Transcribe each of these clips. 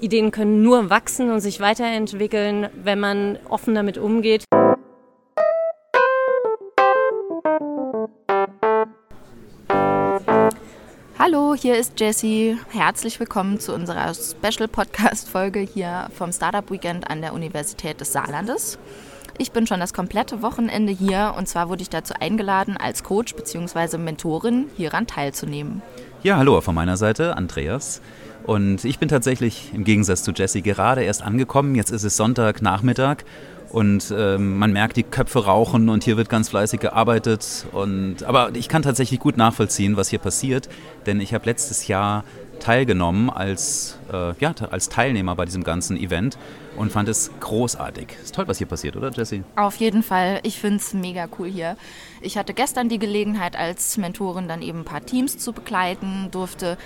Ideen können nur wachsen und sich weiterentwickeln, wenn man offen damit umgeht. Hallo, hier ist Jessie. Herzlich willkommen zu unserer Special Podcast Folge hier vom Startup Weekend an der Universität des Saarlandes. Ich bin schon das komplette Wochenende hier und zwar wurde ich dazu eingeladen, als Coach bzw. Mentorin hieran teilzunehmen. Ja, hallo von meiner Seite, Andreas. Und ich bin tatsächlich im Gegensatz zu Jesse gerade erst angekommen. Jetzt ist es Sonntagnachmittag und ähm, man merkt, die Köpfe rauchen und hier wird ganz fleißig gearbeitet. Und, aber ich kann tatsächlich gut nachvollziehen, was hier passiert, denn ich habe letztes Jahr teilgenommen als, äh, ja, als Teilnehmer bei diesem ganzen Event und fand es großartig. Ist toll, was hier passiert, oder Jesse? Auf jeden Fall. Ich finde es mega cool hier. Ich hatte gestern die Gelegenheit, als Mentorin dann eben ein paar Teams zu begleiten, durfte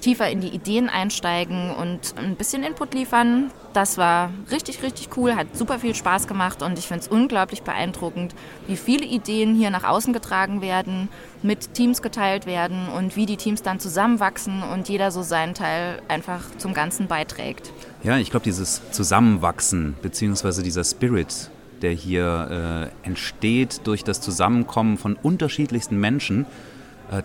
tiefer in die Ideen einsteigen und ein bisschen Input liefern. Das war richtig, richtig cool, hat super viel Spaß gemacht und ich finde es unglaublich beeindruckend, wie viele Ideen hier nach außen getragen werden, mit Teams geteilt werden und wie die Teams dann zusammenwachsen und jeder so seinen Teil einfach zum Ganzen beiträgt. Ja, ich glaube, dieses Zusammenwachsen beziehungsweise dieser Spirit, der hier äh, entsteht durch das Zusammenkommen von unterschiedlichsten Menschen,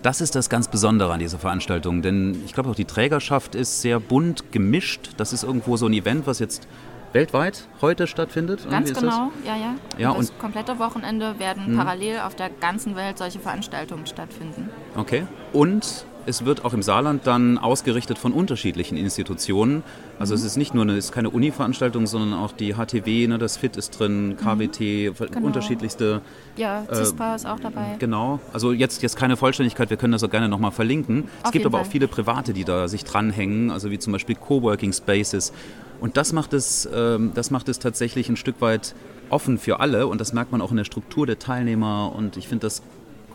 das ist das ganz Besondere an dieser Veranstaltung, denn ich glaube auch die Trägerschaft ist sehr bunt gemischt. Das ist irgendwo so ein Event, was jetzt weltweit heute stattfindet. Ganz genau, ja, ja. ja und das komplette Wochenende werden hm. parallel auf der ganzen Welt solche Veranstaltungen stattfinden. Okay. Und es wird auch im Saarland dann ausgerichtet von unterschiedlichen Institutionen. Also mhm. es ist nicht nur eine, es ist keine Uni-Veranstaltung, sondern auch die HTW, ne, das FIT ist drin, KWT, mhm. genau. unterschiedlichste. Ja, CISPA äh, ist auch dabei. Genau. Also jetzt, jetzt keine Vollständigkeit, wir können das auch gerne nochmal verlinken. Auf es gibt aber Fall. auch viele Private, die da sich dranhängen, also wie zum Beispiel Coworking Spaces. Und das macht es, ähm, das macht es tatsächlich ein Stück weit offen für alle und das merkt man auch in der Struktur der Teilnehmer und ich finde das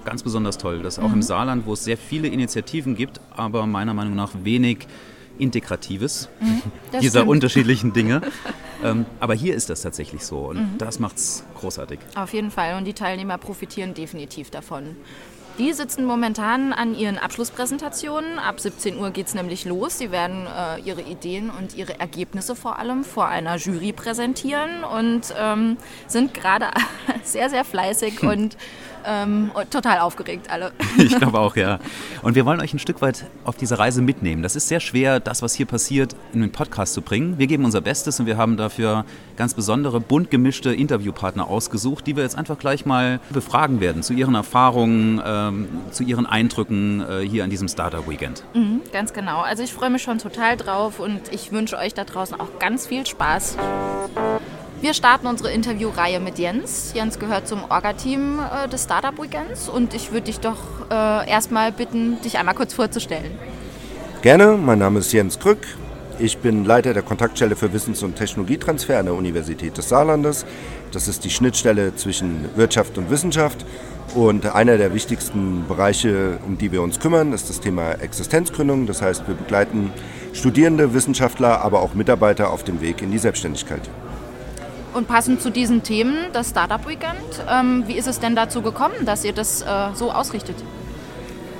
ganz besonders toll, dass auch mhm. im Saarland, wo es sehr viele Initiativen gibt, aber meiner Meinung nach wenig Integratives mhm, dieser stimmt. unterschiedlichen Dinge. ähm, aber hier ist das tatsächlich so und mhm. das macht es großartig. Auf jeden Fall und die Teilnehmer profitieren definitiv davon. Die sitzen momentan an ihren Abschlusspräsentationen. Ab 17 Uhr geht es nämlich los. Sie werden äh, ihre Ideen und ihre Ergebnisse vor allem vor einer Jury präsentieren und ähm, sind gerade sehr, sehr fleißig und ähm, total aufgeregt alle. Ich glaube auch, ja. Und wir wollen euch ein Stück weit auf diese Reise mitnehmen. Das ist sehr schwer, das, was hier passiert, in den Podcast zu bringen. Wir geben unser Bestes und wir haben dafür ganz besondere, bunt gemischte Interviewpartner ausgesucht, die wir jetzt einfach gleich mal befragen werden zu ihren Erfahrungen, ähm, zu ihren Eindrücken äh, hier an diesem Startup Weekend. Mhm, ganz genau. Also ich freue mich schon total drauf und ich wünsche euch da draußen auch ganz viel Spaß. Wir starten unsere Interviewreihe mit Jens. Jens gehört zum Orga-Team äh, des Startup Weekends und ich würde dich doch äh, erstmal bitten, dich einmal kurz vorzustellen. Gerne, mein Name ist Jens Krück. Ich bin Leiter der Kontaktstelle für Wissens- und Technologietransfer an der Universität des Saarlandes. Das ist die Schnittstelle zwischen Wirtschaft und Wissenschaft. Und einer der wichtigsten Bereiche, um die wir uns kümmern, ist das Thema Existenzgründung. Das heißt, wir begleiten Studierende, Wissenschaftler, aber auch Mitarbeiter auf dem Weg in die Selbstständigkeit. Und passend zu diesen Themen, das Startup Weekend, ähm, wie ist es denn dazu gekommen, dass ihr das äh, so ausrichtet?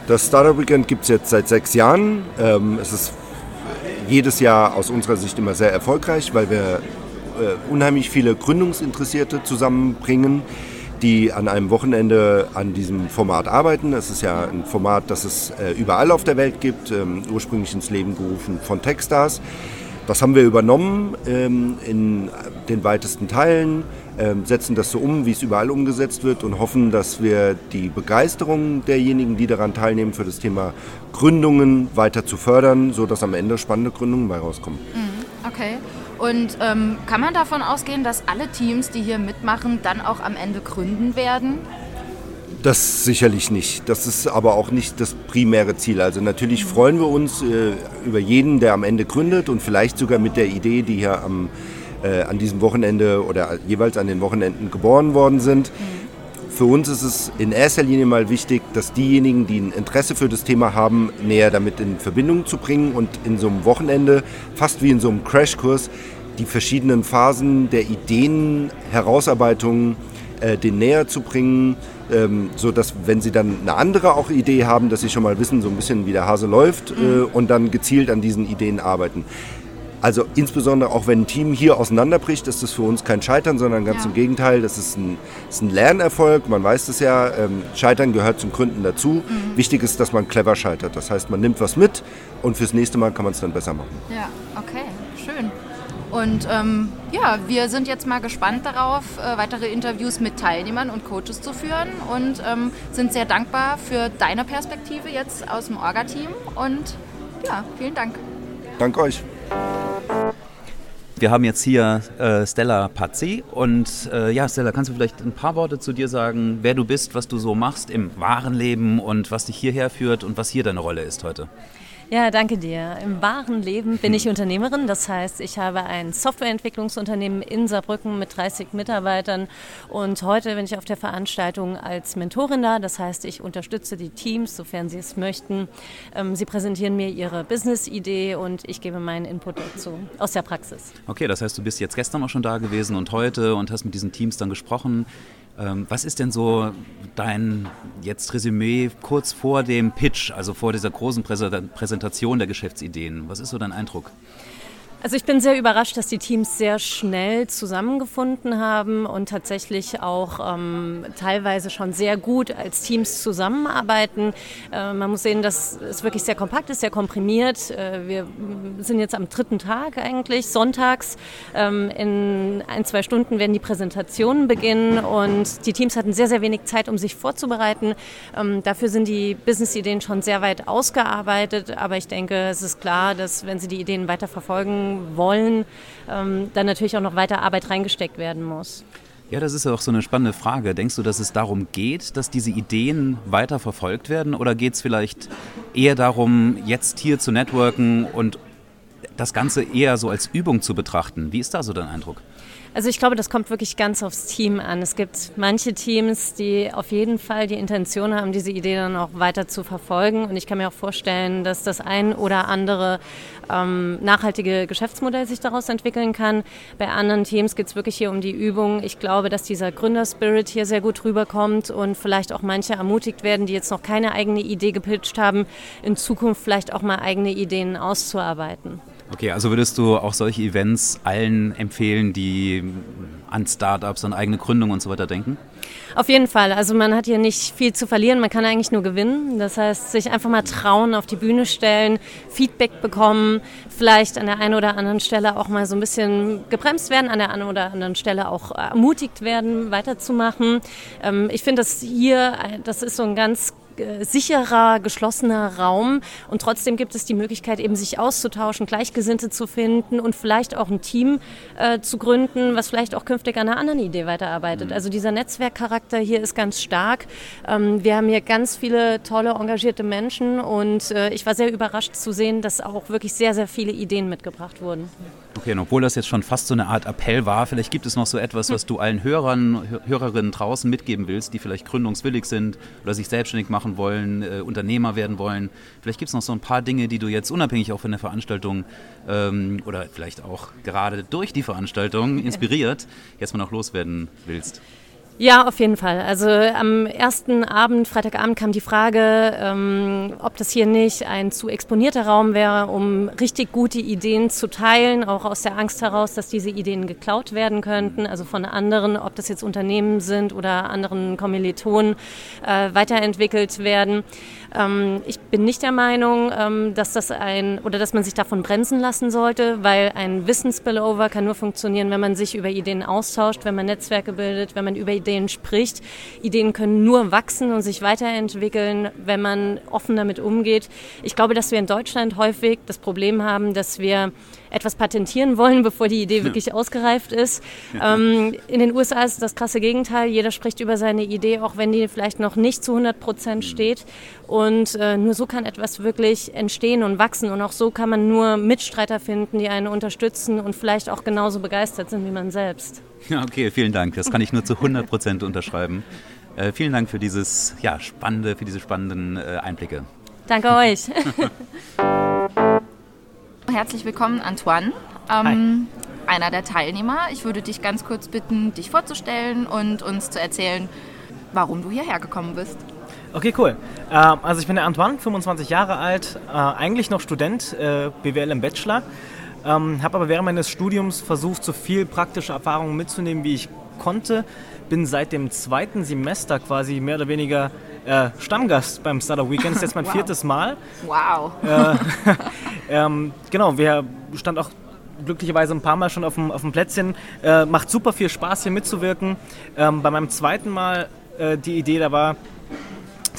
Das Startup Weekend gibt es jetzt seit sechs Jahren. Ähm, es ist jedes Jahr aus unserer Sicht immer sehr erfolgreich, weil wir äh, unheimlich viele Gründungsinteressierte zusammenbringen, die an einem Wochenende an diesem Format arbeiten. Es ist ja ein Format, das es äh, überall auf der Welt gibt, ähm, ursprünglich ins Leben gerufen von Techstars. Das haben wir übernommen ähm, in den weitesten Teilen, ähm, setzen das so um, wie es überall umgesetzt wird und hoffen, dass wir die Begeisterung derjenigen, die daran teilnehmen, für das Thema Gründungen weiter zu fördern, sodass am Ende spannende Gründungen bei rauskommen. Mhm, okay. Und ähm, kann man davon ausgehen, dass alle Teams, die hier mitmachen, dann auch am Ende gründen werden? Das sicherlich nicht. Das ist aber auch nicht das primäre Ziel. Also natürlich freuen wir uns äh, über jeden, der am Ende gründet und vielleicht sogar mit der Idee, die hier am, äh, an diesem Wochenende oder jeweils an den Wochenenden geboren worden sind. Für uns ist es in erster Linie mal wichtig, dass diejenigen, die ein Interesse für das Thema haben, näher damit in Verbindung zu bringen und in so einem Wochenende, fast wie in so einem Crashkurs, die verschiedenen Phasen der Ideen, Herausarbeitung, äh, den näher zu bringen, ähm, so dass wenn sie dann eine andere auch Idee haben, dass sie schon mal wissen, so ein bisschen wie der Hase läuft äh, mhm. und dann gezielt an diesen Ideen arbeiten. Also insbesondere auch wenn ein Team hier auseinanderbricht, ist das für uns kein Scheitern, sondern ganz ja. im Gegenteil, das ist ein, ist ein Lernerfolg. Man weiß es ja, ähm, Scheitern gehört zum Gründen dazu. Mhm. Wichtig ist, dass man clever scheitert. Das heißt, man nimmt was mit und fürs nächste Mal kann man es dann besser machen. Ja, okay. Und ähm, ja, wir sind jetzt mal gespannt darauf, äh, weitere Interviews mit Teilnehmern und Coaches zu führen und ähm, sind sehr dankbar für deine Perspektive jetzt aus dem Orga-Team. Und ja, vielen Dank. Danke euch. Wir haben jetzt hier äh, Stella Pazzi und äh, ja, Stella, kannst du vielleicht ein paar Worte zu dir sagen, wer du bist, was du so machst im wahren Leben und was dich hierher führt und was hier deine Rolle ist heute? Ja, danke dir. Im wahren Leben bin ich Unternehmerin. Das heißt, ich habe ein Softwareentwicklungsunternehmen in Saarbrücken mit 30 Mitarbeitern. Und heute bin ich auf der Veranstaltung als Mentorin da. Das heißt, ich unterstütze die Teams, sofern sie es möchten. Ähm, sie präsentieren mir ihre Business-Idee und ich gebe meinen Input dazu aus der Praxis. Okay, das heißt, du bist jetzt gestern auch schon da gewesen und heute und hast mit diesen Teams dann gesprochen. Ähm, was ist denn so dein jetzt Resümee kurz vor dem Pitch, also vor dieser großen Präsentation der Geschäftsideen? Was ist so dein Eindruck? Also ich bin sehr überrascht, dass die Teams sehr schnell zusammengefunden haben und tatsächlich auch ähm, teilweise schon sehr gut als Teams zusammenarbeiten. Äh, man muss sehen, dass es wirklich sehr kompakt ist, sehr komprimiert. Äh, wir sind jetzt am dritten Tag eigentlich, sonntags. Ähm, in ein, zwei Stunden werden die Präsentationen beginnen und die Teams hatten sehr, sehr wenig Zeit, um sich vorzubereiten. Ähm, dafür sind die Business-Ideen schon sehr weit ausgearbeitet, aber ich denke, es ist klar, dass wenn sie die Ideen weiter verfolgen, wollen, ähm, dann natürlich auch noch weiter Arbeit reingesteckt werden muss. Ja, das ist ja auch so eine spannende Frage. Denkst du, dass es darum geht, dass diese Ideen weiter verfolgt werden? Oder geht es vielleicht eher darum, jetzt hier zu networken und das Ganze eher so als Übung zu betrachten? Wie ist da so dein Eindruck? Also ich glaube, das kommt wirklich ganz aufs Team an. Es gibt manche Teams, die auf jeden Fall die Intention haben, diese Idee dann auch weiter zu verfolgen. Und ich kann mir auch vorstellen, dass das ein oder andere ähm, nachhaltige Geschäftsmodell sich daraus entwickeln kann. Bei anderen Teams geht es wirklich hier um die Übung. Ich glaube, dass dieser Gründerspirit hier sehr gut rüberkommt und vielleicht auch manche ermutigt werden, die jetzt noch keine eigene Idee gepitcht haben, in Zukunft vielleicht auch mal eigene Ideen auszuarbeiten. Okay, also würdest du auch solche Events allen empfehlen, die an Startups, an eigene Gründung und so weiter denken? Auf jeden Fall. Also man hat hier nicht viel zu verlieren, man kann eigentlich nur gewinnen. Das heißt, sich einfach mal trauen, auf die Bühne stellen, Feedback bekommen, vielleicht an der einen oder anderen Stelle auch mal so ein bisschen gebremst werden, an der einen oder anderen Stelle auch ermutigt werden, weiterzumachen. Ähm, ich finde, das hier, das ist so ein ganz äh, sicherer, geschlossener Raum und trotzdem gibt es die Möglichkeit, eben sich auszutauschen, Gleichgesinnte zu finden und vielleicht auch ein Team äh, zu gründen, was vielleicht auch künftig an einer anderen Idee weiterarbeitet. Mhm. Also dieser Netzwerkcharakter hier ist ganz stark. Ähm, wir haben hier ganz viele tolle, engagierte Menschen und äh, ich war sehr überrascht zu sehen, dass auch wirklich sehr, sehr viele Ideen mitgebracht wurden. Okay, und obwohl das jetzt schon fast so eine Art Appell war, vielleicht gibt es noch so etwas, was du allen Hörern, Hörerinnen draußen mitgeben willst, die vielleicht gründungswillig sind oder sich selbstständig machen wollen, äh, Unternehmer werden wollen. Vielleicht gibt es noch so ein paar Dinge, die du jetzt unabhängig auch von der Veranstaltung ähm, oder vielleicht auch gerade durch die Veranstaltung inspiriert, jetzt mal noch loswerden willst. Ja, auf jeden Fall. Also am ersten Abend, Freitagabend, kam die Frage, ähm, ob das hier nicht ein zu exponierter Raum wäre, um richtig gute Ideen zu teilen, auch aus der Angst heraus, dass diese Ideen geklaut werden könnten, also von anderen, ob das jetzt Unternehmen sind oder anderen Kommilitonen, äh, weiterentwickelt werden. Ähm, ich bin nicht der Meinung, ähm, dass das ein oder dass man sich davon bremsen lassen sollte, weil ein Wissensspillover kann nur funktionieren, wenn man sich über Ideen austauscht, wenn man Netzwerke bildet, wenn man über Ideen spricht. Ideen können nur wachsen und sich weiterentwickeln, wenn man offen damit umgeht. Ich glaube, dass wir in Deutschland häufig das Problem haben, dass wir etwas patentieren wollen, bevor die Idee wirklich ausgereift ist. Ähm, in den USA ist das krasse Gegenteil. Jeder spricht über seine Idee, auch wenn die vielleicht noch nicht zu 100 Prozent mhm. steht. Und äh, nur so kann etwas wirklich entstehen und wachsen. Und auch so kann man nur Mitstreiter finden, die einen unterstützen und vielleicht auch genauso begeistert sind wie man selbst. Ja, okay, vielen Dank. Das kann ich nur zu 100 Prozent unterschreiben. Äh, vielen Dank für dieses ja, spannende, für diese spannenden äh, Einblicke. Danke euch. Herzlich willkommen, Antoine. Ähm, einer der Teilnehmer. Ich würde dich ganz kurz bitten, dich vorzustellen und uns zu erzählen, warum du hierher gekommen bist. Okay, cool. Äh, also ich bin der Antoine, 25 Jahre alt, äh, eigentlich noch Student, äh, BWL im Bachelor. Ähm, habe aber während meines Studiums versucht, so viel praktische Erfahrungen mitzunehmen, wie ich konnte. Bin seit dem zweiten Semester quasi mehr oder weniger äh, Stammgast beim Startup Weekend. Das ist jetzt mein wow. viertes Mal. Wow. Äh, ähm, genau, wir stand auch glücklicherweise ein paar Mal schon auf dem, auf dem Plätzchen. Äh, macht super viel Spaß hier mitzuwirken. Ähm, bei meinem zweiten Mal äh, die Idee, da war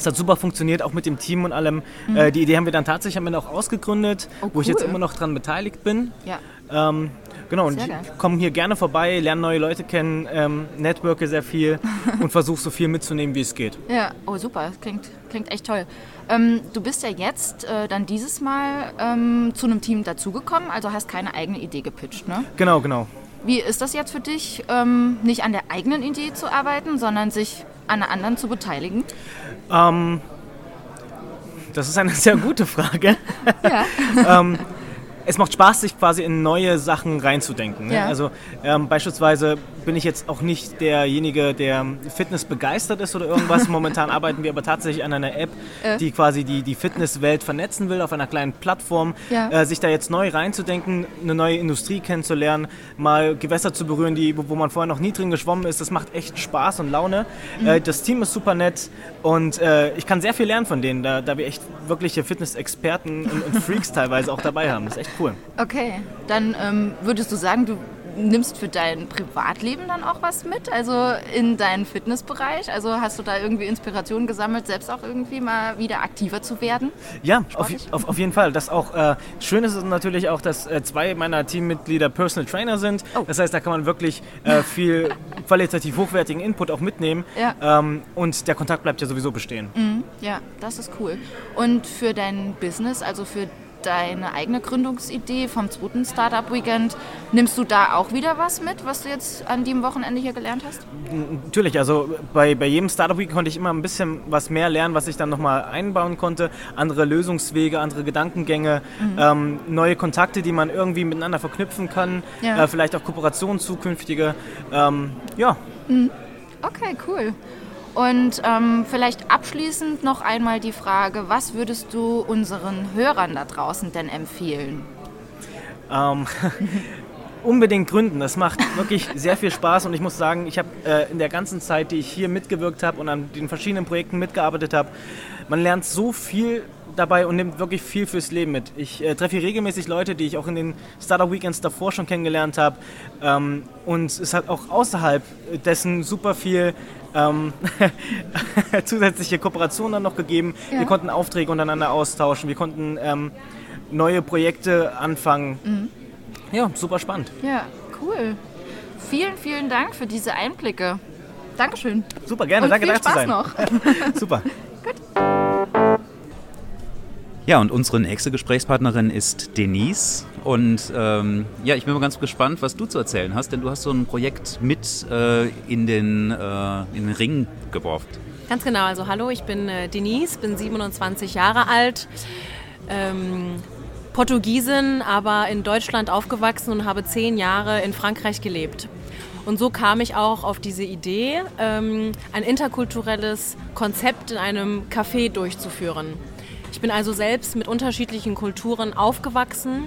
es hat super funktioniert, auch mit dem Team und allem. Mhm. Äh, die Idee haben wir dann tatsächlich am Ende auch ausgegründet, oh, cool. wo ich jetzt immer noch dran beteiligt bin. Ja. Ähm, genau, und ich komme hier gerne vorbei, lerne neue Leute kennen, ähm, networke sehr viel und versuche so viel mitzunehmen, wie es geht. Ja, oh super, das klingt, klingt echt toll. Ähm, du bist ja jetzt äh, dann dieses Mal ähm, zu einem Team dazugekommen, also hast keine eigene Idee gepitcht, ne? Genau, genau. Wie ist das jetzt für dich, ähm, nicht an der eigenen Idee zu arbeiten, sondern sich an einer anderen zu beteiligen? Ähm, das ist eine sehr gute Frage. Ja. es macht Spaß, sich quasi in neue Sachen reinzudenken. Ne? Ja. Also ähm, beispielsweise bin ich jetzt auch nicht derjenige, der Fitness begeistert ist oder irgendwas. Momentan arbeiten wir aber tatsächlich an einer App, äh. die quasi die, die Fitnesswelt vernetzen will auf einer kleinen Plattform. Ja. Äh, sich da jetzt neu reinzudenken, eine neue Industrie kennenzulernen, mal Gewässer zu berühren, die, wo man vorher noch nie drin geschwommen ist. Das macht echt Spaß und Laune. Mhm. Äh, das Team ist super nett und äh, ich kann sehr viel lernen von denen, da, da wir echt wirkliche Fitness-Experten und, und Freaks teilweise auch dabei haben. Das ist echt cool. Okay, dann ähm, würdest du sagen, du nimmst für dein Privatleben dann auch was mit? Also in deinen Fitnessbereich? Also hast du da irgendwie Inspiration gesammelt, selbst auch irgendwie mal wieder aktiver zu werden? Ja, auf, auf, auf, jeden Fall. Das auch äh, schön ist es natürlich auch, dass äh, zwei meiner Teammitglieder Personal Trainer sind. Oh. Das heißt, da kann man wirklich äh, viel qualitativ hochwertigen Input auch mitnehmen. Ja. Ähm, und der Kontakt bleibt ja sowieso bestehen. Mhm. Ja, das ist cool. Und für dein Business, also für deine eigene Gründungsidee vom zweiten Startup Weekend. Nimmst du da auch wieder was mit, was du jetzt an dem Wochenende hier gelernt hast? Natürlich, also bei, bei jedem Startup Weekend konnte ich immer ein bisschen was mehr lernen, was ich dann nochmal einbauen konnte. Andere Lösungswege, andere Gedankengänge, mhm. ähm, neue Kontakte, die man irgendwie miteinander verknüpfen kann, ja. äh, vielleicht auch Kooperationen zukünftige. Ähm, ja. Mhm. Okay, cool. Und ähm, vielleicht abschließend noch einmal die Frage, was würdest du unseren Hörern da draußen denn empfehlen? Ähm, unbedingt gründen. Das macht wirklich sehr viel Spaß und ich muss sagen, ich habe äh, in der ganzen Zeit, die ich hier mitgewirkt habe und an den verschiedenen Projekten mitgearbeitet habe, man lernt so viel dabei und nimmt wirklich viel fürs Leben mit. Ich äh, treffe hier regelmäßig Leute, die ich auch in den Startup Weekends davor schon kennengelernt habe. Ähm, und es hat auch außerhalb dessen super viel ähm, zusätzliche Kooperationen dann noch gegeben. Ja. Wir konnten Aufträge untereinander austauschen, wir konnten ähm, neue Projekte anfangen. Mhm. Ja, super spannend. Ja, cool. Vielen, vielen Dank für diese Einblicke. Dankeschön. Super, gerne. Und Danke, viel sein. noch. super. Gut. Ja, und unsere nächste Gesprächspartnerin ist Denise. Und ähm, ja, ich bin mal ganz gespannt, was du zu erzählen hast, denn du hast so ein Projekt mit äh, in, den, äh, in den Ring geworfen. Ganz genau, also hallo, ich bin äh, Denise, bin 27 Jahre alt. Ähm, Portugiesin, aber in Deutschland aufgewachsen und habe zehn Jahre in Frankreich gelebt. Und so kam ich auch auf diese Idee, ähm, ein interkulturelles Konzept in einem Café durchzuführen. Ich bin also selbst mit unterschiedlichen Kulturen aufgewachsen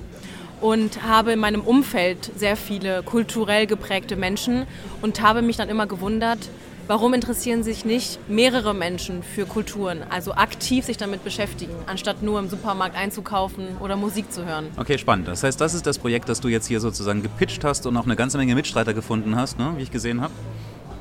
und habe in meinem Umfeld sehr viele kulturell geprägte Menschen und habe mich dann immer gewundert, warum interessieren sich nicht mehrere Menschen für Kulturen, also aktiv sich damit beschäftigen, anstatt nur im Supermarkt einzukaufen oder Musik zu hören. Okay, spannend. Das heißt, das ist das Projekt, das du jetzt hier sozusagen gepitcht hast und auch eine ganze Menge Mitstreiter gefunden hast, ne? wie ich gesehen habe.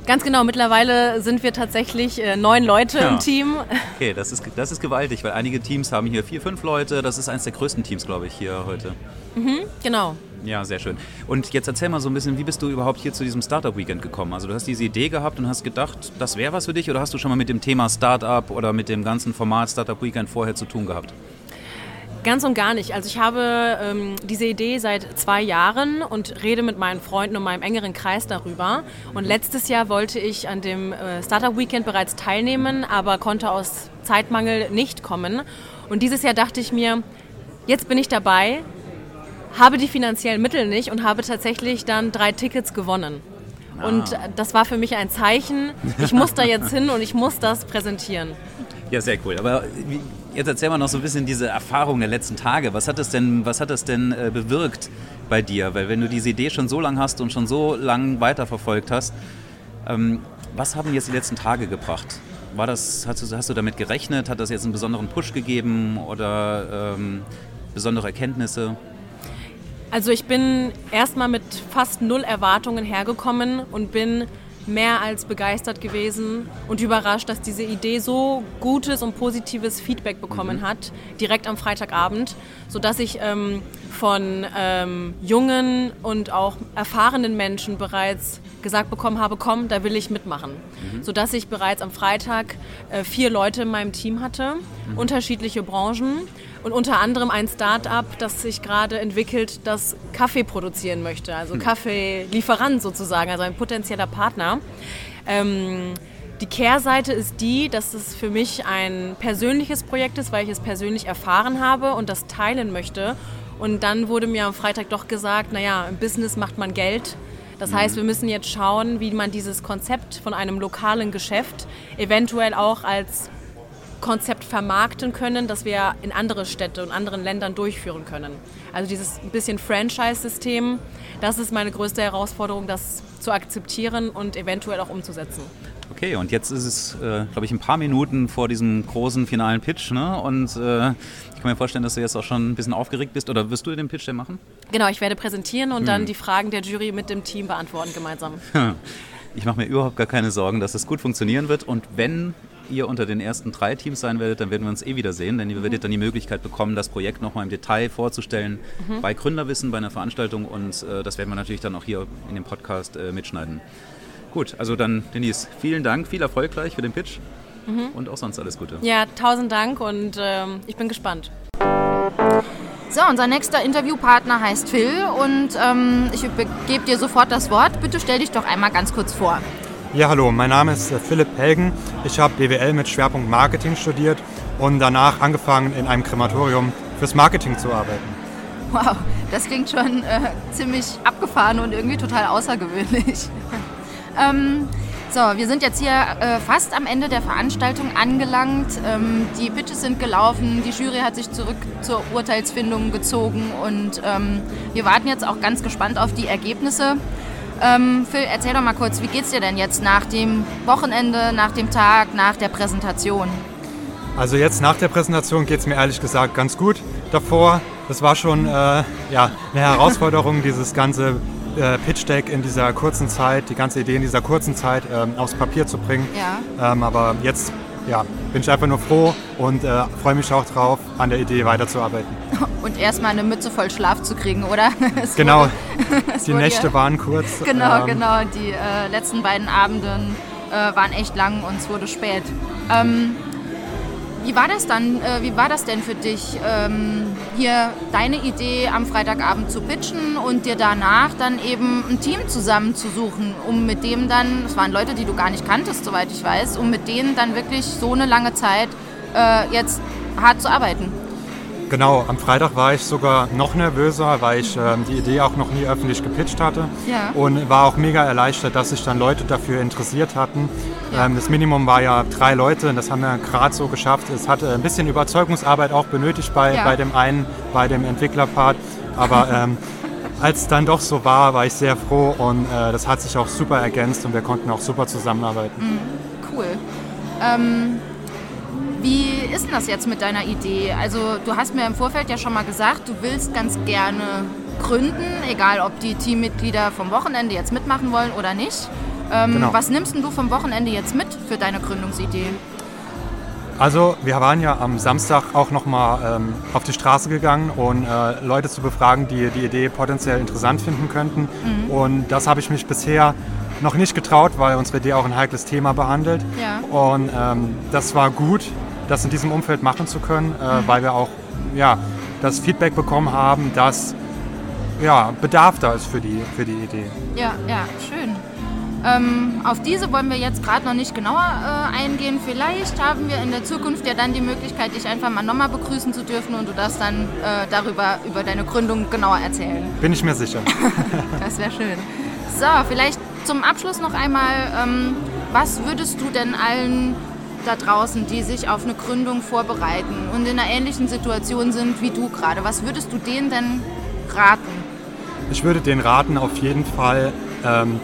Ganz genau, mittlerweile sind wir tatsächlich äh, neun Leute ja. im Team. Okay, das ist, das ist gewaltig, weil einige Teams haben hier vier, fünf Leute. Das ist eines der größten Teams, glaube ich, hier heute. Mhm, genau. Ja, sehr schön. Und jetzt erzähl mal so ein bisschen, wie bist du überhaupt hier zu diesem Startup Weekend gekommen? Also du hast diese Idee gehabt und hast gedacht, das wäre was für dich oder hast du schon mal mit dem Thema Startup oder mit dem ganzen Format Startup Weekend vorher zu tun gehabt? Ganz und gar nicht. Also ich habe ähm, diese Idee seit zwei Jahren und rede mit meinen Freunden und meinem engeren Kreis darüber. Und letztes Jahr wollte ich an dem äh, Startup Weekend bereits teilnehmen, aber konnte aus Zeitmangel nicht kommen. Und dieses Jahr dachte ich mir, jetzt bin ich dabei, habe die finanziellen Mittel nicht und habe tatsächlich dann drei Tickets gewonnen. Ah. Und das war für mich ein Zeichen, ich muss da jetzt hin und ich muss das präsentieren. Ja, sehr cool. Aber wie, jetzt erzähl mal noch so ein bisschen diese Erfahrung der letzten Tage. Was hat das denn, was hat das denn äh, bewirkt bei dir? Weil wenn du diese Idee schon so lange hast und schon so lange weiterverfolgt hast, ähm, was haben jetzt die letzten Tage gebracht? War das, hast du, hast du damit gerechnet? Hat das jetzt einen besonderen Push gegeben oder ähm, besondere Erkenntnisse? Also ich bin erstmal mit fast null Erwartungen hergekommen und bin mehr als begeistert gewesen und überrascht, dass diese Idee so gutes und positives Feedback bekommen mhm. hat, direkt am Freitagabend, sodass ich ähm, von ähm, jungen und auch erfahrenen Menschen bereits gesagt bekommen habe, komm, da will ich mitmachen. Mhm. Sodass ich bereits am Freitag äh, vier Leute in meinem Team hatte, mhm. unterschiedliche Branchen und unter anderem ein Start-up, das sich gerade entwickelt, das Kaffee produzieren möchte, also hm. Kaffeelieferant sozusagen, also ein potenzieller Partner. Ähm, die Kehrseite ist die, dass es für mich ein persönliches Projekt ist, weil ich es persönlich erfahren habe und das teilen möchte. Und dann wurde mir am Freitag doch gesagt, naja, im Business macht man Geld. Das mhm. heißt, wir müssen jetzt schauen, wie man dieses Konzept von einem lokalen Geschäft eventuell auch als Konzept vermarkten können, das wir in andere Städte und anderen Ländern durchführen können. Also dieses bisschen Franchise-System, das ist meine größte Herausforderung, das zu akzeptieren und eventuell auch umzusetzen. Okay, und jetzt ist es, äh, glaube ich, ein paar Minuten vor diesem großen finalen Pitch. Ne? Und äh, ich kann mir vorstellen, dass du jetzt auch schon ein bisschen aufgeregt bist. Oder wirst du den Pitch denn machen? Genau, ich werde präsentieren und hm. dann die Fragen der Jury mit dem Team beantworten gemeinsam. Ich mache mir überhaupt gar keine Sorgen, dass es gut funktionieren wird. Und wenn ihr unter den ersten drei Teams sein werdet, dann werden wir uns eh wiedersehen, denn ihr mhm. werdet dann die Möglichkeit bekommen, das Projekt nochmal im Detail vorzustellen mhm. bei Gründerwissen, bei einer Veranstaltung und äh, das werden wir natürlich dann auch hier in dem Podcast äh, mitschneiden. Gut, also dann Denise, vielen Dank, viel Erfolg gleich für den Pitch mhm. und auch sonst alles Gute. Ja, tausend Dank und ähm, ich bin gespannt. So, unser nächster Interviewpartner heißt Phil und ähm, ich gebe dir sofort das Wort. Bitte stell dich doch einmal ganz kurz vor. Ja, hallo, mein Name ist äh, Philipp Helgen. Ich habe BWL mit Schwerpunkt Marketing studiert und danach angefangen, in einem Krematorium fürs Marketing zu arbeiten. Wow, das klingt schon äh, ziemlich abgefahren und irgendwie total außergewöhnlich. ähm, so, wir sind jetzt hier äh, fast am Ende der Veranstaltung angelangt. Ähm, die Pitches sind gelaufen, die Jury hat sich zurück zur Urteilsfindung gezogen und ähm, wir warten jetzt auch ganz gespannt auf die Ergebnisse. Ähm, Phil, erzähl doch mal kurz, wie geht's dir denn jetzt nach dem Wochenende, nach dem Tag, nach der Präsentation? Also jetzt nach der Präsentation geht es mir ehrlich gesagt ganz gut. Davor, das war schon äh, ja, eine Herausforderung, dieses ganze äh, Pitch Deck in dieser kurzen Zeit, die ganze Idee in dieser kurzen Zeit ähm, aufs Papier zu bringen. Ja. Ähm, aber jetzt ja, bin ich einfach nur froh und äh, freue mich auch drauf, an der Idee weiterzuarbeiten. Und erstmal eine Mütze voll Schlaf zu kriegen, oder? Es genau, wurde, die Nächte ja, waren kurz. Genau, ähm, genau. Die äh, letzten beiden Abenden äh, waren echt lang und es wurde spät. Ähm, wie war das dann? Äh, wie war das denn für dich, ähm, hier deine Idee am Freitagabend zu pitchen und dir danach dann eben ein Team zusammenzusuchen, um mit dem dann, das waren Leute, die du gar nicht kanntest, soweit ich weiß, um mit denen dann wirklich so eine lange Zeit äh, jetzt hart zu arbeiten? Genau, am Freitag war ich sogar noch nervöser, weil ich äh, die Idee auch noch nie öffentlich gepitcht hatte. Ja. Und war auch mega erleichtert, dass sich dann Leute dafür interessiert hatten. Ja. Ähm, das Minimum war ja drei Leute und das haben wir gerade so geschafft. Es hatte ein bisschen Überzeugungsarbeit auch benötigt bei, ja. bei dem einen, bei dem Entwicklerpart. Aber ähm, als es dann doch so war, war ich sehr froh und äh, das hat sich auch super ergänzt und wir konnten auch super zusammenarbeiten. Mhm. Cool. Ähm wie ist denn das jetzt mit deiner Idee? Also du hast mir im Vorfeld ja schon mal gesagt, du willst ganz gerne gründen, egal ob die Teammitglieder vom Wochenende jetzt mitmachen wollen oder nicht. Ähm, genau. Was nimmst du vom Wochenende jetzt mit für deine Gründungsidee? Also wir waren ja am Samstag auch nochmal ähm, auf die Straße gegangen und äh, Leute zu befragen, die die Idee potenziell interessant finden könnten. Mhm. Und das habe ich mich bisher noch nicht getraut, weil unsere Idee auch ein heikles Thema behandelt. Ja. Und ähm, das war gut, das in diesem Umfeld machen zu können, äh, mhm. weil wir auch ja, das Feedback bekommen haben, dass ja, Bedarf da ist für die, für die Idee. Ja, ja, schön. Ähm, auf diese wollen wir jetzt gerade noch nicht genauer äh, eingehen. Vielleicht haben wir in der Zukunft ja dann die Möglichkeit, dich einfach mal nochmal begrüßen zu dürfen und du darfst dann äh, darüber, über deine Gründung genauer erzählen. Bin ich mir sicher. das wäre schön. So, vielleicht zum Abschluss noch einmal, ähm, was würdest du denn allen da draußen, die sich auf eine Gründung vorbereiten und in einer ähnlichen Situation sind wie du gerade, was würdest du denen denn raten? Ich würde denen raten, auf jeden Fall ähm,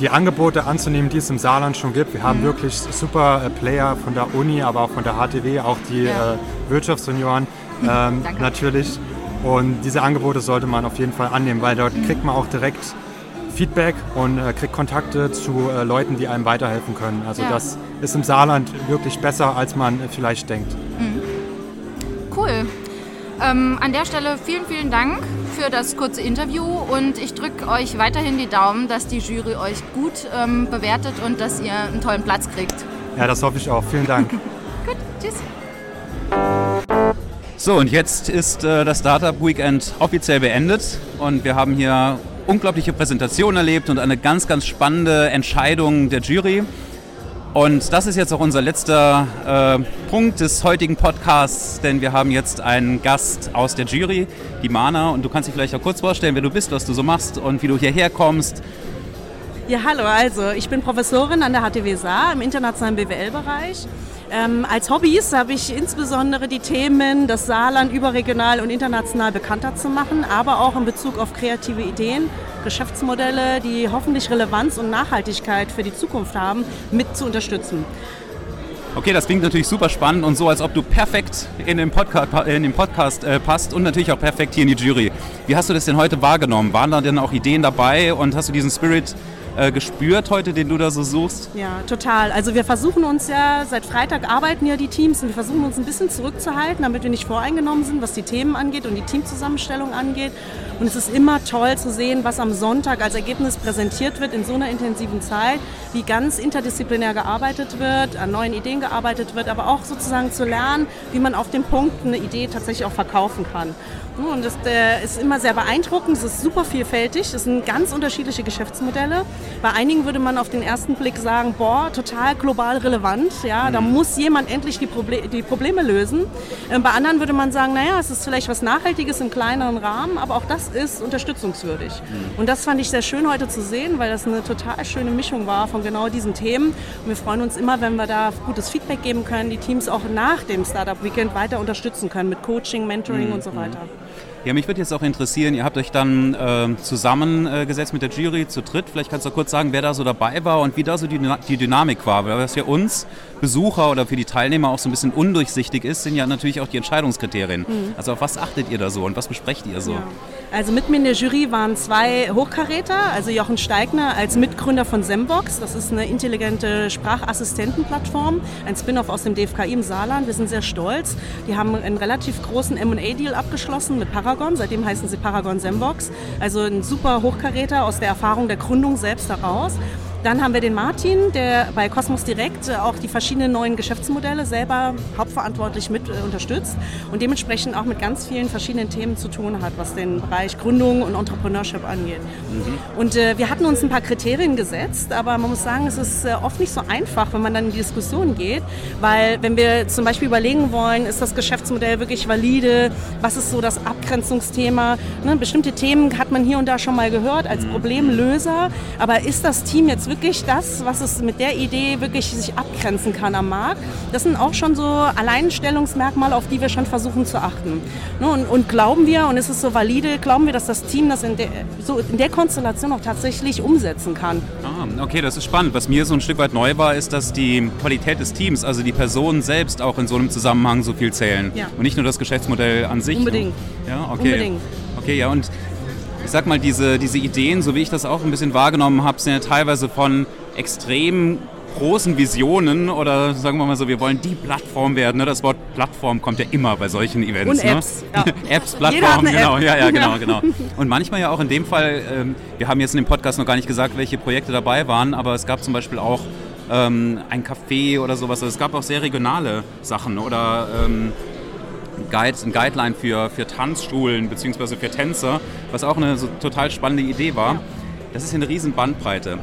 die Angebote anzunehmen, die es im Saarland schon gibt. Wir haben mhm. wirklich super äh, Player von der Uni, aber auch von der HTW, auch die ja. äh, Wirtschaftssenioren ähm, natürlich. Und diese Angebote sollte man auf jeden Fall annehmen, weil dort mhm. kriegt man auch direkt Feedback und äh, kriegt Kontakte zu äh, Leuten, die einem weiterhelfen können. Also ja. das ist im Saarland wirklich besser, als man vielleicht denkt. Mhm. Cool. Ähm, an der Stelle vielen, vielen Dank für das kurze Interview und ich drücke euch weiterhin die Daumen, dass die Jury euch gut ähm, bewertet und dass ihr einen tollen Platz kriegt. Ja, das hoffe ich auch. Vielen Dank. gut, tschüss. So, und jetzt ist äh, das Startup Weekend offiziell beendet und wir haben hier unglaubliche Präsentationen erlebt und eine ganz, ganz spannende Entscheidung der Jury. Und das ist jetzt auch unser letzter äh, Punkt des heutigen Podcasts, denn wir haben jetzt einen Gast aus der Jury, die Mana. Und du kannst dich vielleicht auch kurz vorstellen, wer du bist, was du so machst und wie du hierher kommst. Ja, hallo, also ich bin Professorin an der HTW Saar im internationalen BWL-Bereich ähm, als Hobbys habe ich insbesondere die Themen, das Saarland überregional und international bekannter zu machen, aber auch in Bezug auf kreative Ideen, Geschäftsmodelle, die hoffentlich Relevanz und Nachhaltigkeit für die Zukunft haben, mit zu unterstützen. Okay, das klingt natürlich super spannend und so, als ob du perfekt in den Podcast, in den Podcast äh, passt und natürlich auch perfekt hier in die Jury. Wie hast du das denn heute wahrgenommen? Waren da denn auch Ideen dabei und hast du diesen Spirit äh, gespürt heute, den du da so suchst? Ja, total. Also wir versuchen uns ja, seit Freitag arbeiten ja die Teams und wir versuchen uns ein bisschen zurückzuhalten, damit wir nicht voreingenommen sind, was die Themen angeht und die Teamzusammenstellung angeht. Und es ist immer toll zu sehen, was am Sonntag als Ergebnis präsentiert wird in so einer intensiven Zeit, wie ganz interdisziplinär gearbeitet wird, an neuen Ideen gearbeitet wird, aber auch sozusagen zu lernen, wie man auf dem Punkt eine Idee tatsächlich auch verkaufen kann. Und das ist immer sehr beeindruckend, es ist super vielfältig, es sind ganz unterschiedliche Geschäftsmodelle. Bei einigen würde man auf den ersten Blick sagen, boah, total global relevant, ja, da mhm. muss jemand endlich die, Proble die Probleme lösen. Ähm, bei anderen würde man sagen, naja, es ist vielleicht was Nachhaltiges im kleineren Rahmen, aber auch das ist unterstützungswürdig. Mhm. Und das fand ich sehr schön heute zu sehen, weil das eine total schöne Mischung war von genau diesen Themen. Und wir freuen uns immer, wenn wir da gutes Feedback geben können, die Teams auch nach dem Startup Weekend weiter unterstützen können mit Coaching, Mentoring mhm. und so weiter. Ja, mich würde jetzt auch interessieren, ihr habt euch dann äh, zusammengesetzt mit der Jury zu dritt. Vielleicht kannst du kurz sagen, wer da so dabei war und wie da so die, die Dynamik war. Weil das für uns Besucher oder für die Teilnehmer auch so ein bisschen undurchsichtig ist, sind ja natürlich auch die Entscheidungskriterien. Mhm. Also auf was achtet ihr da so und was besprecht ihr so? Ja. Also mit mir in der Jury waren zwei Hochkaräter, also Jochen Steigner als Mitgründer von Sembox. Das ist eine intelligente Sprachassistentenplattform, ein Spin-off aus dem DFKI im Saarland. Wir sind sehr stolz. Die haben einen relativ großen M&A-Deal abgeschlossen mit Paragon. Seitdem heißen sie Paragon Sembox. Also ein super Hochkaräter aus der Erfahrung der Gründung selbst heraus. Dann haben wir den Martin, der bei Cosmos Direkt äh, auch die verschiedenen neuen Geschäftsmodelle selber hauptverantwortlich mit äh, unterstützt und dementsprechend auch mit ganz vielen verschiedenen Themen zu tun hat, was den Bereich Gründung und Entrepreneurship angeht. Mhm. Und äh, wir hatten uns ein paar Kriterien gesetzt, aber man muss sagen, es ist äh, oft nicht so einfach, wenn man dann in die Diskussion geht, weil wenn wir zum Beispiel überlegen wollen, ist das Geschäftsmodell wirklich valide, was ist so das Abgrenzungsthema, ne? bestimmte Themen hat man hier und da schon mal gehört als mhm. Problemlöser, aber ist das Team jetzt wirklich das, was es mit der Idee wirklich sich abgrenzen kann am Markt. Das sind auch schon so Alleinstellungsmerkmale, auf die wir schon versuchen zu achten. Ne, und, und glauben wir, und es ist so valide, glauben wir, dass das Team das in der, so in der Konstellation auch tatsächlich umsetzen kann. Ah, okay, das ist spannend. Was mir so ein Stück weit neu war, ist, dass die Qualität des Teams, also die Personen selbst auch in so einem Zusammenhang so viel zählen. Ja. Und nicht nur das Geschäftsmodell an sich. Unbedingt. Ja, okay. Unbedingt. Okay, ja, und ich sag mal, diese, diese Ideen, so wie ich das auch ein bisschen wahrgenommen habe, sind ja teilweise von extrem großen Visionen oder sagen wir mal so, wir wollen die Plattform werden. Ne? Das Wort Plattform kommt ja immer bei solchen Events. Und Apps. Ne? Ja. Apps, Plattform, genau, App. ja, ja, genau, genau. Und manchmal ja auch in dem Fall, ähm, wir haben jetzt in dem Podcast noch gar nicht gesagt, welche Projekte dabei waren, aber es gab zum Beispiel auch ähm, ein Café oder sowas. Also es gab auch sehr regionale Sachen oder ähm, Guide, ein Guideline für, für Tanzschulen bzw. für Tänzer, was auch eine so total spannende Idee war. Das ist hier eine riesen Bandbreite.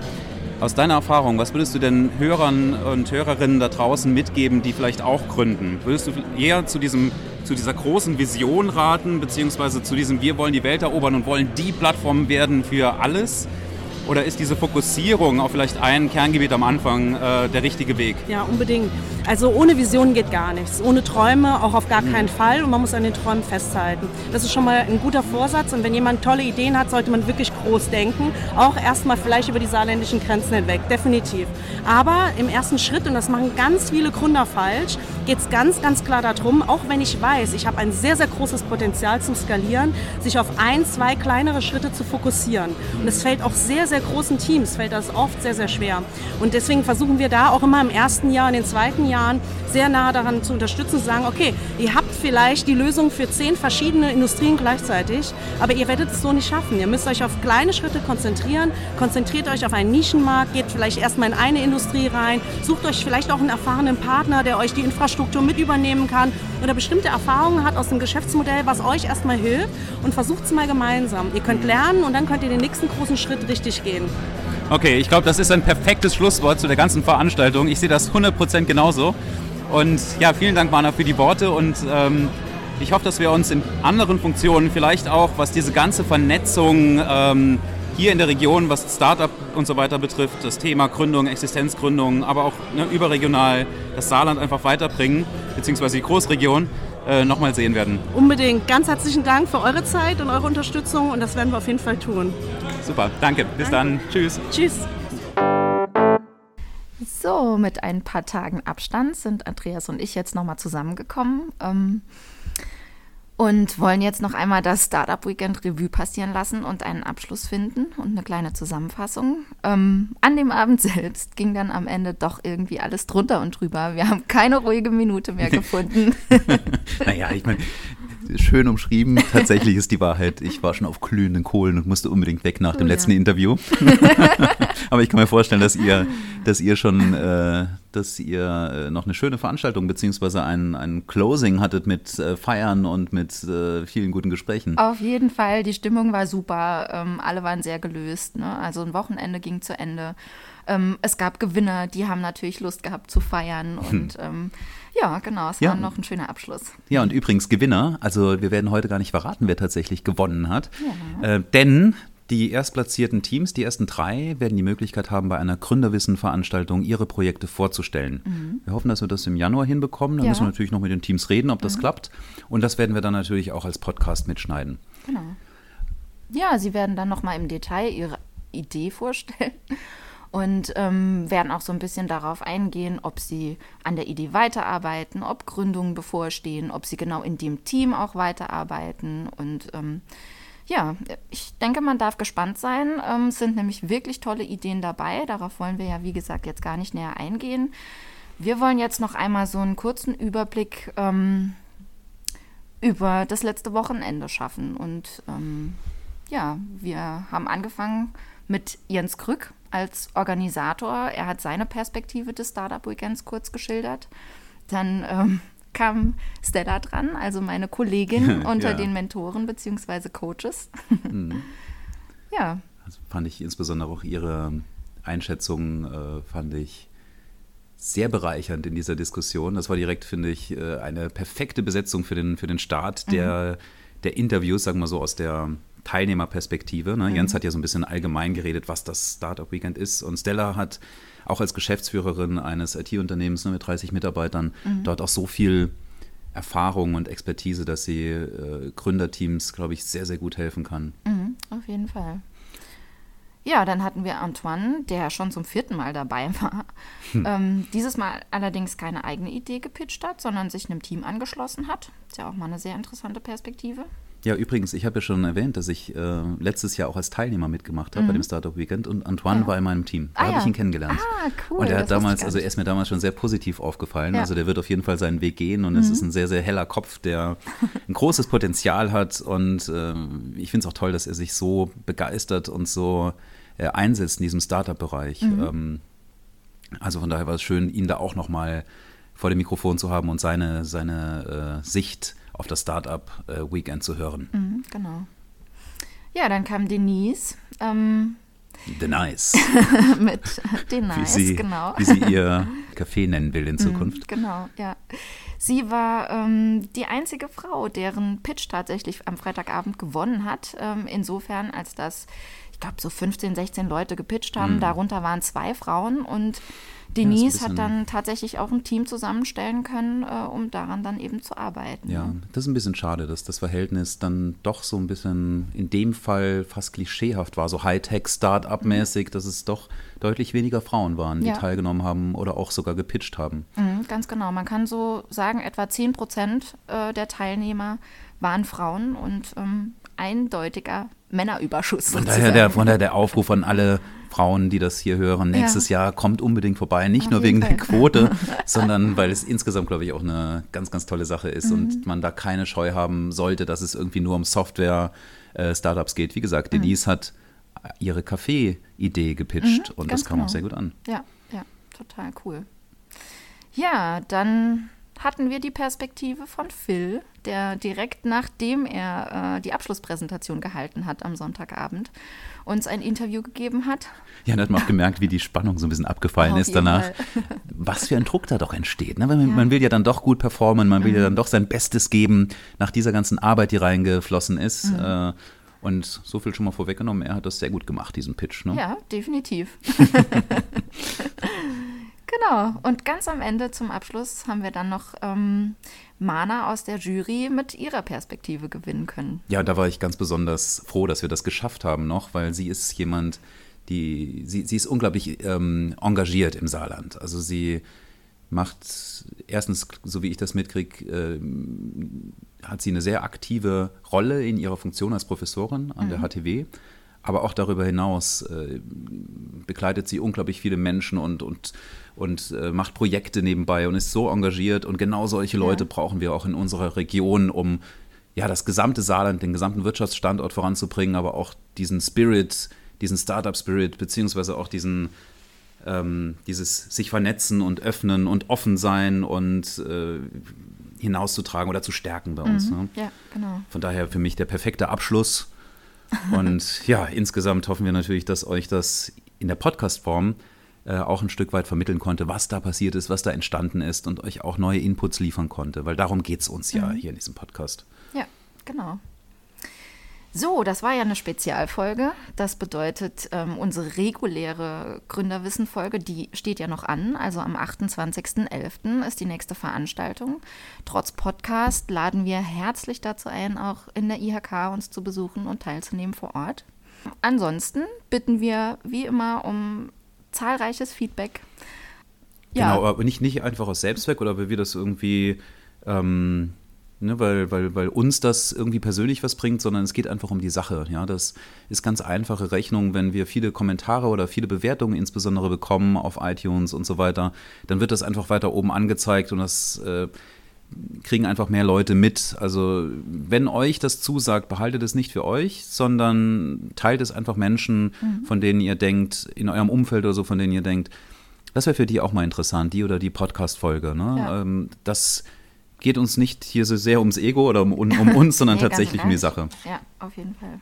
Aus deiner Erfahrung, was würdest du denn Hörern und Hörerinnen da draußen mitgeben, die vielleicht auch gründen? Würdest du eher zu, diesem, zu dieser großen Vision raten, beziehungsweise zu diesem Wir wollen die Welt erobern und wollen die Plattform werden für alles? Oder ist diese Fokussierung auf vielleicht ein Kerngebiet am Anfang äh, der richtige Weg? Ja, unbedingt. Also ohne Vision geht gar nichts. Ohne Träume auch auf gar mhm. keinen Fall. Und man muss an den Träumen festhalten. Das ist schon mal ein guter Vorsatz. Und wenn jemand tolle Ideen hat, sollte man wirklich groß denken. Auch erstmal vielleicht über die saarländischen Grenzen hinweg. Definitiv. Aber im ersten Schritt, und das machen ganz viele Gründer falsch, geht es ganz, ganz klar darum, auch wenn ich weiß, ich habe ein sehr, sehr großes Potenzial zum Skalieren, sich auf ein, zwei kleinere Schritte zu fokussieren. Und es fällt auch sehr, sehr großen Teams, fällt das oft sehr, sehr schwer. Und deswegen versuchen wir da auch immer im ersten Jahr und den zweiten Jahren sehr nah daran zu unterstützen, zu sagen, okay, ihr habt vielleicht die Lösung für zehn verschiedene Industrien gleichzeitig, aber ihr werdet es so nicht schaffen. Ihr müsst euch auf kleine Schritte konzentrieren, konzentriert euch auf einen Nischenmarkt, geht vielleicht erstmal in eine Industrie rein, sucht euch vielleicht auch einen erfahrenen Partner, der euch die Infrastruktur mit übernehmen kann oder bestimmte Erfahrungen hat aus dem Geschäftsmodell, was euch erstmal hilft und versucht es mal gemeinsam. Ihr könnt lernen und dann könnt ihr den nächsten großen Schritt richtig gehen. Okay, ich glaube, das ist ein perfektes Schlusswort zu der ganzen Veranstaltung. Ich sehe das 100% genauso. Und ja, vielen Dank, Mana, für die Worte und ähm, ich hoffe, dass wir uns in anderen Funktionen vielleicht auch, was diese ganze Vernetzung ähm, hier in der Region, was Startup und so weiter betrifft, das Thema Gründung, Existenzgründung, aber auch ne, überregional das Saarland einfach weiterbringen, beziehungsweise die Großregion, äh, nochmal sehen werden. Unbedingt. Ganz herzlichen Dank für eure Zeit und eure Unterstützung und das werden wir auf jeden Fall tun. Super, danke. Bis danke. dann. Tschüss. Tschüss. So, mit ein paar Tagen Abstand sind Andreas und ich jetzt nochmal zusammengekommen. Ähm, und wollen jetzt noch einmal das Startup Weekend Revue passieren lassen und einen Abschluss finden und eine kleine Zusammenfassung. Ähm, an dem Abend selbst ging dann am Ende doch irgendwie alles drunter und drüber. Wir haben keine ruhige Minute mehr gefunden. naja, ich meine, schön umschrieben. Tatsächlich ist die Wahrheit, ich war schon auf glühenden Kohlen und musste unbedingt weg nach dem oh, letzten ja. Interview. Aber ich kann mir vorstellen, dass ihr, dass ihr schon, äh, dass ihr äh, noch eine schöne Veranstaltung beziehungsweise ein, ein Closing hattet mit äh, Feiern und mit äh, vielen guten Gesprächen. Auf jeden Fall, die Stimmung war super. Ähm, alle waren sehr gelöst. Ne? Also ein Wochenende ging zu Ende. Ähm, es gab Gewinner, die haben natürlich Lust gehabt zu feiern und hm. ähm, ja, genau, es ja. war noch ein schöner Abschluss. Ja, und übrigens Gewinner, also wir werden heute gar nicht verraten, wer tatsächlich gewonnen hat. Ja. Äh, denn die erstplatzierten Teams, die ersten drei, werden die Möglichkeit haben, bei einer Gründerwissen-Veranstaltung ihre Projekte vorzustellen. Mhm. Wir hoffen, dass wir das im Januar hinbekommen. Da ja. müssen wir natürlich noch mit den Teams reden, ob das mhm. klappt. Und das werden wir dann natürlich auch als Podcast mitschneiden. Genau. Ja, Sie werden dann nochmal im Detail Ihre Idee vorstellen und ähm, werden auch so ein bisschen darauf eingehen, ob sie an der Idee weiterarbeiten, ob Gründungen bevorstehen, ob sie genau in dem Team auch weiterarbeiten. Und ähm, ja, ich denke, man darf gespannt sein. Ähm, es sind nämlich wirklich tolle Ideen dabei. Darauf wollen wir ja, wie gesagt, jetzt gar nicht näher eingehen. Wir wollen jetzt noch einmal so einen kurzen Überblick ähm, über das letzte Wochenende schaffen. Und ähm, ja, wir haben angefangen mit Jens Krück als Organisator. Er hat seine Perspektive des Startup Weekends kurz geschildert. Dann ähm, kam Stella dran, also meine Kollegin unter ja. den Mentoren bzw. Coaches. Mhm. ja. Das fand ich insbesondere auch ihre Einschätzung, äh, fand ich sehr bereichernd in dieser Diskussion. Das war direkt, finde ich, äh, eine perfekte Besetzung für den, für den Start der, mhm. der Interviews, sagen wir so, aus der Teilnehmerperspektive. Ne? Mhm. Jens hat ja so ein bisschen allgemein geredet, was das Startup Weekend ist. Und Stella hat auch als Geschäftsführerin eines IT-Unternehmens ne, mit 30 Mitarbeitern mhm. dort auch so viel Erfahrung und Expertise, dass sie äh, Gründerteams, glaube ich, sehr, sehr gut helfen kann. Mhm, auf jeden Fall. Ja, dann hatten wir Antoine, der schon zum vierten Mal dabei war. Hm. Ähm, dieses Mal allerdings keine eigene Idee gepitcht hat, sondern sich einem Team angeschlossen hat. Ist ja auch mal eine sehr interessante Perspektive. Ja, übrigens, ich habe ja schon erwähnt, dass ich äh, letztes Jahr auch als Teilnehmer mitgemacht habe mhm. bei dem Startup Weekend und Antoine ja. war in meinem Team. Da ah, habe ja. ich ihn kennengelernt. Ah, cool. Und er hat damals, also er ist mir damals schon sehr positiv aufgefallen. Ja. Also der wird auf jeden Fall seinen Weg gehen und mhm. es ist ein sehr, sehr heller Kopf, der ein großes Potenzial hat und äh, ich finde es auch toll, dass er sich so begeistert und so äh, einsetzt in diesem Startup-Bereich. Mhm. Ähm, also von daher war es schön, ihn da auch nochmal vor dem Mikrofon zu haben und seine, seine äh, Sicht auf das Startup äh, Weekend zu hören. Mhm, genau. Ja, dann kam Denise. Ähm, Denise. mit Denise, wie sie, genau. Wie sie ihr Café nennen will in mhm, Zukunft. genau, ja. Sie war ähm, die einzige Frau, deren Pitch tatsächlich am Freitagabend gewonnen hat. Ähm, insofern, als dass ich glaube, so 15, 16 Leute gepitcht haben. Mhm. Darunter waren zwei Frauen und Denise ja, hat dann tatsächlich auch ein Team zusammenstellen können, äh, um daran dann eben zu arbeiten. Ja, das ist ein bisschen schade, dass das Verhältnis dann doch so ein bisschen in dem Fall fast klischeehaft war, so Hightech, Start-up-mäßig, mhm. dass es doch deutlich weniger Frauen waren, die ja. teilgenommen haben oder auch sogar gepitcht haben. Mhm, ganz genau. Man kann so sagen, etwa 10 Prozent äh, der Teilnehmer waren Frauen und ähm, eindeutiger Männerüberschuss. Von daher, der, von daher der Aufruf an alle Frauen, die das hier hören, nächstes ja. Jahr kommt unbedingt vorbei. Nicht Auf nur wegen Fall. der Quote, sondern weil es insgesamt, glaube ich, auch eine ganz, ganz tolle Sache ist mhm. und man da keine Scheu haben sollte, dass es irgendwie nur um Software-Startups äh, geht. Wie gesagt, mhm. Denise hat ihre Kaffee-Idee gepitcht mhm, und das kam genau. auch sehr gut an. Ja, ja, total cool. Ja, dann hatten wir die Perspektive von Phil, der direkt nachdem er äh, die Abschlusspräsentation gehalten hat am Sonntagabend, uns ein Interview gegeben hat. Ja, da hat man auch gemerkt, wie die Spannung so ein bisschen abgefallen Auf ist danach. Was für ein Druck da doch entsteht. Ne? Man, ja. man will ja dann doch gut performen, man will mhm. ja dann doch sein Bestes geben nach dieser ganzen Arbeit, die reingeflossen ist. Mhm. Äh, und so viel schon mal vorweggenommen, er hat das sehr gut gemacht, diesen Pitch. Ne? Ja, definitiv. Genau. Und ganz am Ende zum Abschluss haben wir dann noch ähm, Mana aus der Jury mit ihrer Perspektive gewinnen können. Ja, da war ich ganz besonders froh, dass wir das geschafft haben noch, weil sie ist jemand, die, sie, sie ist unglaublich ähm, engagiert im Saarland. Also sie macht erstens, so wie ich das mitkriege, äh, hat sie eine sehr aktive Rolle in ihrer Funktion als Professorin an mhm. der HTW. Aber auch darüber hinaus äh, begleitet sie unglaublich viele Menschen und, und, und äh, macht Projekte nebenbei und ist so engagiert. Und genau solche Leute ja. brauchen wir auch in unserer Region, um ja, das gesamte Saarland, den gesamten Wirtschaftsstandort voranzubringen, aber auch diesen Spirit, diesen Startup-Spirit, beziehungsweise auch diesen, ähm, dieses sich vernetzen und öffnen und offen sein und äh, hinauszutragen oder zu stärken bei uns. Mhm. Ne? Ja, genau. Von daher für mich der perfekte Abschluss. Und ja, insgesamt hoffen wir natürlich, dass euch das in der Podcast-Form äh, auch ein Stück weit vermitteln konnte, was da passiert ist, was da entstanden ist und euch auch neue Inputs liefern konnte, weil darum geht es uns ja mhm. hier in diesem Podcast. Ja, genau. So, das war ja eine Spezialfolge. Das bedeutet, ähm, unsere reguläre Gründerwissen-Folge, die steht ja noch an. Also am 28.11. ist die nächste Veranstaltung. Trotz Podcast laden wir herzlich dazu ein, auch in der IHK uns zu besuchen und teilzunehmen vor Ort. Ansonsten bitten wir wie immer um zahlreiches Feedback. Ja. Genau, aber nicht, nicht einfach aus Selbstzweck oder weil wir das irgendwie. Ähm Ne, weil, weil, weil uns das irgendwie persönlich was bringt, sondern es geht einfach um die Sache. Ja, das ist ganz einfache Rechnung, wenn wir viele Kommentare oder viele Bewertungen insbesondere bekommen auf iTunes und so weiter, dann wird das einfach weiter oben angezeigt und das äh, kriegen einfach mehr Leute mit. Also wenn euch das zusagt, behaltet es nicht für euch, sondern teilt es einfach Menschen, mhm. von denen ihr denkt, in eurem Umfeld oder so, von denen ihr denkt, das wäre für die auch mal interessant, die oder die Podcast-Folge. Ne? Ja. Ähm, das geht uns nicht hier so sehr ums Ego oder um, um uns, sondern nee, tatsächlich um die Sache. Ja, auf jeden Fall.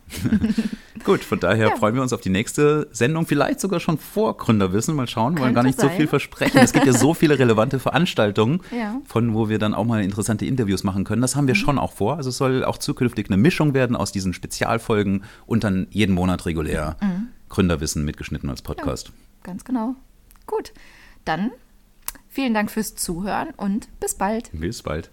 Gut, von daher ja. freuen wir uns auf die nächste Sendung, vielleicht sogar schon vor Gründerwissen. Mal schauen, wir wollen gar nicht sein. so viel versprechen. Es gibt ja so viele relevante Veranstaltungen, ja. von wo wir dann auch mal interessante Interviews machen können. Das haben wir mhm. schon auch vor. Also es soll auch zukünftig eine Mischung werden aus diesen Spezialfolgen und dann jeden Monat regulär mhm. Gründerwissen mitgeschnitten als Podcast. Ja, ganz genau. Gut, dann Vielen Dank fürs Zuhören und bis bald. Bis bald.